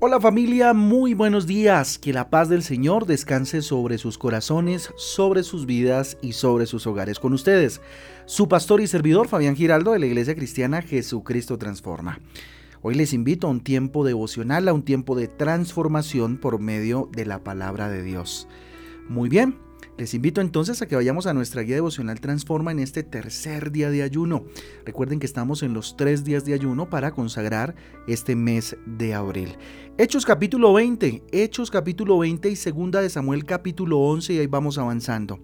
Hola familia, muy buenos días. Que la paz del Señor descanse sobre sus corazones, sobre sus vidas y sobre sus hogares. Con ustedes, su pastor y servidor Fabián Giraldo de la Iglesia Cristiana Jesucristo Transforma. Hoy les invito a un tiempo devocional, a un tiempo de transformación por medio de la palabra de Dios. Muy bien, les invito entonces a que vayamos a nuestra guía devocional Transforma en este tercer día de ayuno. Recuerden que estamos en los tres días de ayuno para consagrar este mes de abril. Hechos capítulo 20, Hechos capítulo 20 y segunda de Samuel capítulo 11 y ahí vamos avanzando.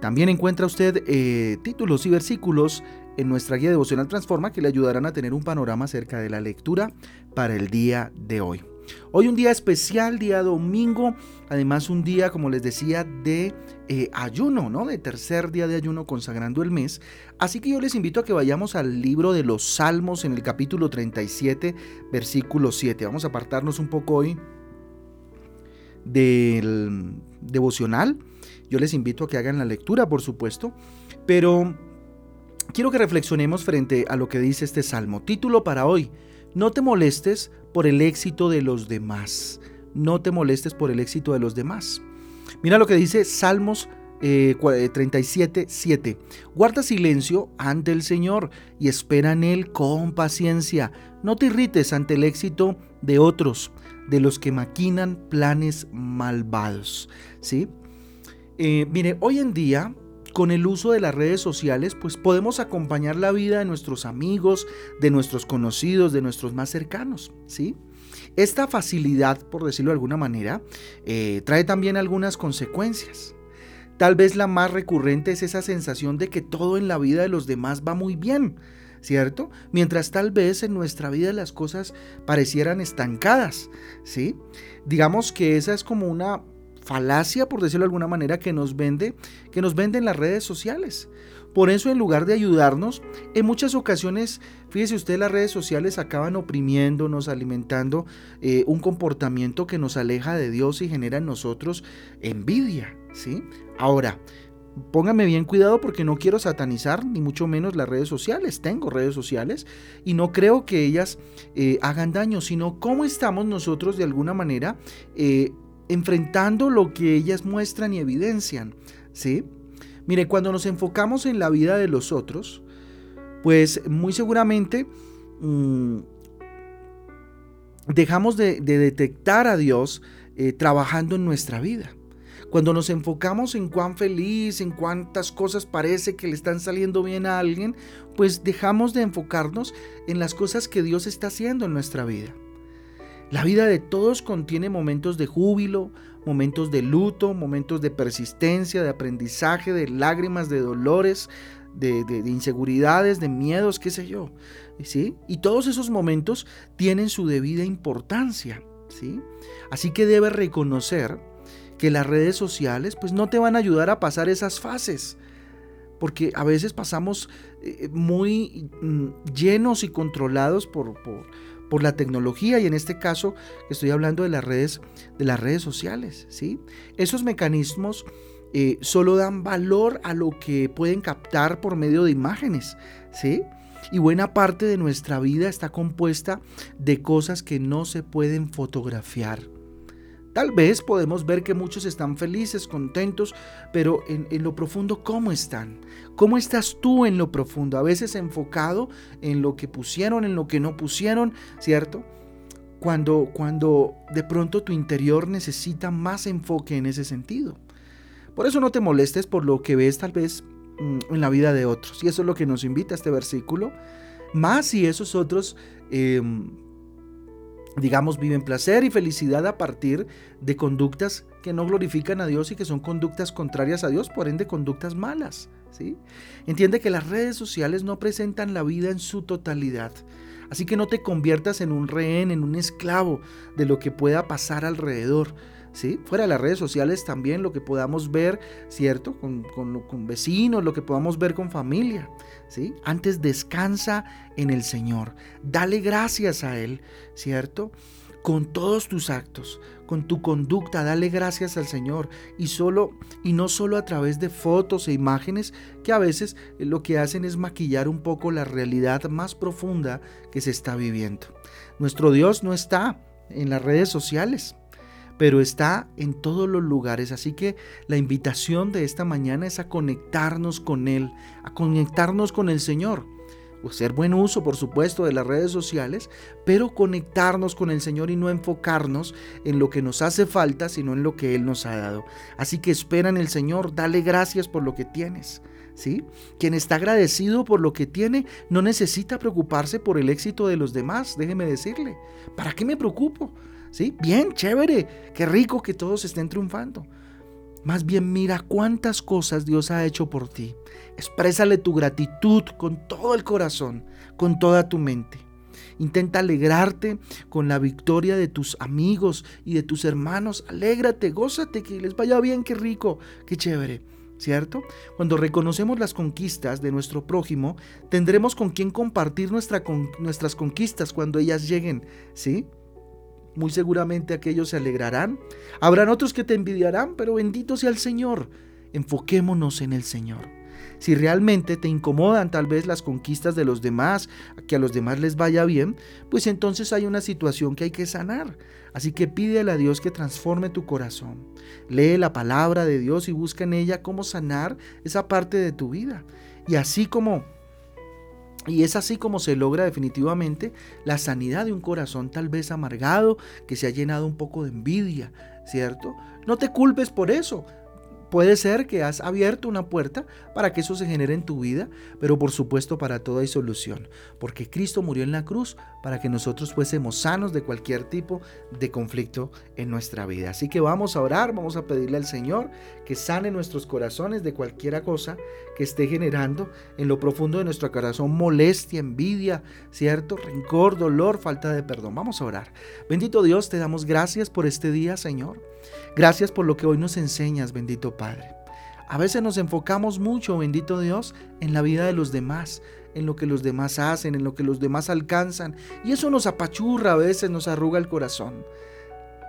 También encuentra usted eh, títulos y versículos en nuestra guía devocional Transforma que le ayudarán a tener un panorama acerca de la lectura para el día de hoy. Hoy un día especial, día domingo, además un día, como les decía, de eh, ayuno, ¿no? De tercer día de ayuno consagrando el mes. Así que yo les invito a que vayamos al libro de los Salmos en el capítulo 37, versículo 7. Vamos a apartarnos un poco hoy del devocional. Yo les invito a que hagan la lectura, por supuesto, pero quiero que reflexionemos frente a lo que dice este salmo. Título para hoy, no te molestes por el éxito de los demás. No te molestes por el éxito de los demás. Mira lo que dice Salmos 37, eh, 7. Eh, Guarda silencio ante el Señor y espera en Él con paciencia. No te irrites ante el éxito de otros, de los que maquinan planes malvados. ¿Sí? Eh, mire, hoy en día con el uso de las redes sociales, pues podemos acompañar la vida de nuestros amigos, de nuestros conocidos, de nuestros más cercanos, ¿sí? Esta facilidad, por decirlo de alguna manera, eh, trae también algunas consecuencias. Tal vez la más recurrente es esa sensación de que todo en la vida de los demás va muy bien, ¿cierto? Mientras tal vez en nuestra vida las cosas parecieran estancadas, ¿sí? Digamos que esa es como una falacia, por decirlo de alguna manera, que nos vende, que nos venden las redes sociales. Por eso, en lugar de ayudarnos, en muchas ocasiones, fíjese usted, las redes sociales acaban oprimiéndonos, alimentando eh, un comportamiento que nos aleja de Dios y genera en nosotros envidia. ¿sí? Ahora, póngame bien cuidado porque no quiero satanizar ni mucho menos las redes sociales. Tengo redes sociales y no creo que ellas eh, hagan daño, sino cómo estamos nosotros de alguna manera eh, enfrentando lo que ellas muestran y evidencian, ¿sí? Mire, cuando nos enfocamos en la vida de los otros, pues muy seguramente mm, dejamos de, detectar a Dios eh, trabajando en nuestra vida. Cuando nos enfocamos en cuán feliz, en cuántas cosas parece que le están saliendo bien a alguien, pues dejamos de enfocarnos en las cosas que Dios está haciendo en nuestra vida. La vida de todos contiene momentos de júbilo, momentos de luto, momentos de persistencia, de aprendizaje, de lágrimas, de dolores, de, inseguridades, de miedos, qué sé yo. ¿sí? Y todos esos momentos tienen su debida importancia. ¿sí? Así que debes reconocer que las redes sociales pues no te van a ayudar a pasar esas fases. Porque a veces pasamos eh, muy mm, llenos y controlados por, por por la tecnología y en este caso estoy hablando de las redes, de las redes sociales. ¿sí? Esos mecanismos eh, solo dan valor a lo que pueden captar por medio de imágenes. ¿sí? Y buena parte de nuestra vida está compuesta de cosas que no se pueden fotografiar. Tal vez podemos ver que muchos están felices, contentos, pero en, lo profundo, ¿cómo están? ¿Cómo estás tú en lo profundo? A veces enfocado en lo que pusieron, en lo que no pusieron, ¿cierto? Cuando, cuando de pronto tu interior necesita más enfoque en ese sentido. Por eso no te molestes por lo que ves tal vez mm, en la vida de otros. Y eso es lo que nos invita este versículo. Más si esos otros... Em, digamos, viven placer y felicidad a partir de conductas que no glorifican a Dios y que son conductas contrarias a Dios, por ende conductas malas. ¿sí? Entiende que las redes sociales no presentan la vida en su totalidad. Así que no te conviertas en un rehén, en un esclavo de lo que pueda pasar alrededor. Fuera de las redes sociales también lo que podamos ver, ¿cierto? Con, con, vecinos, lo que podamos ver con familia, ¿sí? Antes descansa en el Señor, dale gracias a Él, ¿cierto? Con todos tus actos, con tu conducta, dale gracias al Señor y solo y no solo a través de fotos e imágenes que a veces lo que hacen es maquillar un poco la realidad más profunda que se está viviendo. Nuestro Dios no está en las redes sociales, pero está en todos los lugares. Así que la invitación de esta mañana es a conectarnos con Él, a conectarnos con el Señor. Hacer buen uso, por supuesto, de las redes sociales, pero conectarnos con el Señor y no enfocarnos en lo que nos hace falta, sino en lo que Él nos ha dado. Así que espera en el Señor, dale gracias por lo que tienes. ¿Sí? Quien está agradecido por lo que tiene no necesita preocuparse por el éxito de los demás, déjeme decirle. ¿Para qué me preocupo? ¿Sí? Bien, chévere, qué rico que todos estén triunfando. Más bien mira cuántas cosas Dios ha hecho por ti. Exprésale tu gratitud con todo el corazón, con toda tu mente. Intenta alegrarte con la victoria de tus amigos y de tus hermanos. Alégrate, gózate, que les vaya bien, qué rico, qué chévere. ¿Cierto? Cuando reconocemos las conquistas de nuestro prójimo, tendremos con quien compartir nuestras conquistas cuando ellas lleguen, ¿sí? Muy seguramente aquellos se alegrarán. Habrán otros que te envidiarán, pero bendito sea el Señor. Enfoquémonos en el Señor. Si realmente te incomodan tal vez las conquistas de los demás, que a los demás les vaya bien, pues entonces hay una situación que hay que sanar. Así que pídele a Dios que transforme tu corazón. Lee la palabra de Dios y busca en ella cómo sanar esa parte de tu vida. Y así como y es así como se logra definitivamente la sanidad de un corazón tal vez amargado, que se ha llenado un poco de envidia, ¿cierto? No te culpes por eso. Puede ser que has abierto una puerta para que eso se genere en tu vida, pero por supuesto para todo hay solución, porque Cristo murió en la cruz para que nosotros fuésemos sanos de cualquier tipo de conflicto en nuestra vida. Así que vamos a orar, vamos a pedirle al Señor que sane nuestros corazones de cualquier cosa que esté generando en lo profundo de nuestro corazón molestia, envidia, cierto, rencor, dolor, falta de perdón. Vamos a orar. Bendito Dios, te damos gracias por este día, Señor. Gracias por lo que hoy nos enseñas, bendito Padre. A veces nos enfocamos mucho, bendito Dios, en la vida de los demás, en lo que los demás hacen, en lo que los demás alcanzan. Y eso nos apachurra, a veces nos arruga el corazón.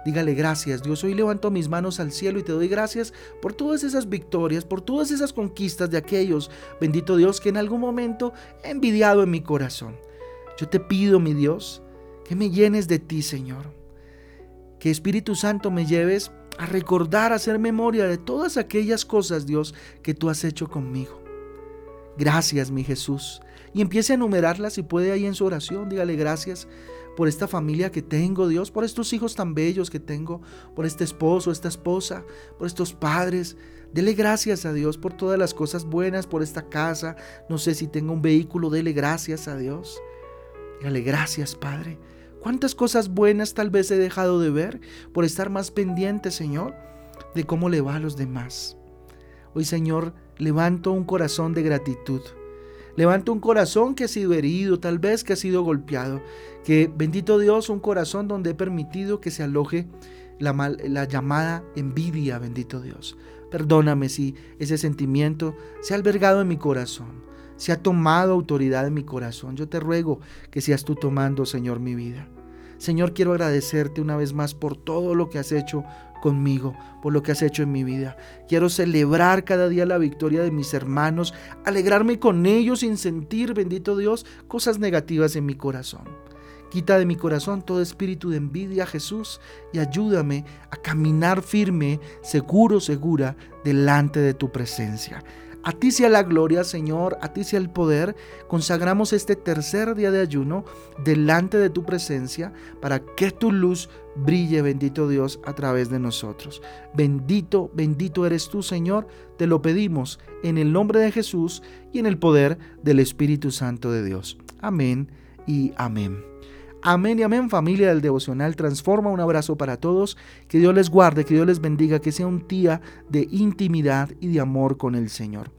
Dígale gracias, Dios. Hoy levanto mis manos al cielo y te doy gracias por todas esas victorias, por todas esas conquistas de aquellos, bendito Dios, que en algún momento he envidiado en mi corazón. Yo te pido, mi Dios, que me llenes de ti, Señor. Que Espíritu Santo me lleves a recordar, a hacer memoria de todas aquellas cosas, Dios, que tú has hecho conmigo. Gracias, mi Jesús. Y empiece a enumerarlas si puede ahí en su oración. Dígale gracias por esta familia que tengo, Dios, por estos hijos tan bellos que tengo, por este esposo, esta esposa, por estos padres. Dele gracias a Dios por todas las cosas buenas, por esta casa. No sé si tengo un vehículo, dele gracias a Dios. Dígale gracias, Padre ¿Cuántas cosas buenas tal vez he dejado de ver por estar más pendiente, Señor, de cómo le va a los demás? Hoy, Señor, levanto un corazón de gratitud. Levanto un corazón que ha sido herido, tal vez que ha sido golpeado. Que, bendito Dios, un corazón donde he permitido que se aloje la, la llamada envidia, bendito Dios. Perdóname si ese sentimiento se ha albergado en mi corazón se ha tomado autoridad en mi corazón. Yo te ruego que seas tú tomando, Señor, mi vida. Señor, quiero agradecerte una vez más por todo lo que has hecho conmigo, por lo que has hecho en mi vida. Quiero celebrar cada día la victoria de mis hermanos, alegrarme con ellos sin sentir, bendito Dios, cosas negativas en mi corazón. Quita de mi corazón todo espíritu de envidia, Jesús, y ayúdame a caminar firme, seguro, segura, delante de tu presencia. A ti sea la gloria, Señor, a ti sea el poder. Consagramos este tercer día de ayuno delante de tu presencia para que tu luz brille, bendito Dios, a través de nosotros. Bendito, bendito eres tú, Señor. Te lo pedimos en el nombre de Jesús y en el poder del Espíritu Santo de Dios. Amén y amén. Amén y amén familia del devocional Transforma. Un abrazo para todos. Que Dios les guarde, que Dios les bendiga, que sea un día de intimidad y de amor con el Señor.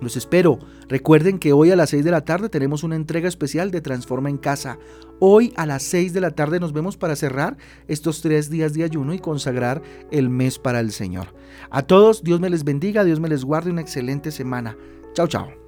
Los espero. Recuerden que hoy a las 6 de la tarde tenemos una entrega especial de Transforma en Casa. Hoy a las 6 de la tarde nos vemos para cerrar estos tres días de ayuno y consagrar el mes para el Señor. A todos, Dios me les bendiga, Dios me les guarde una excelente semana. Chao, chao.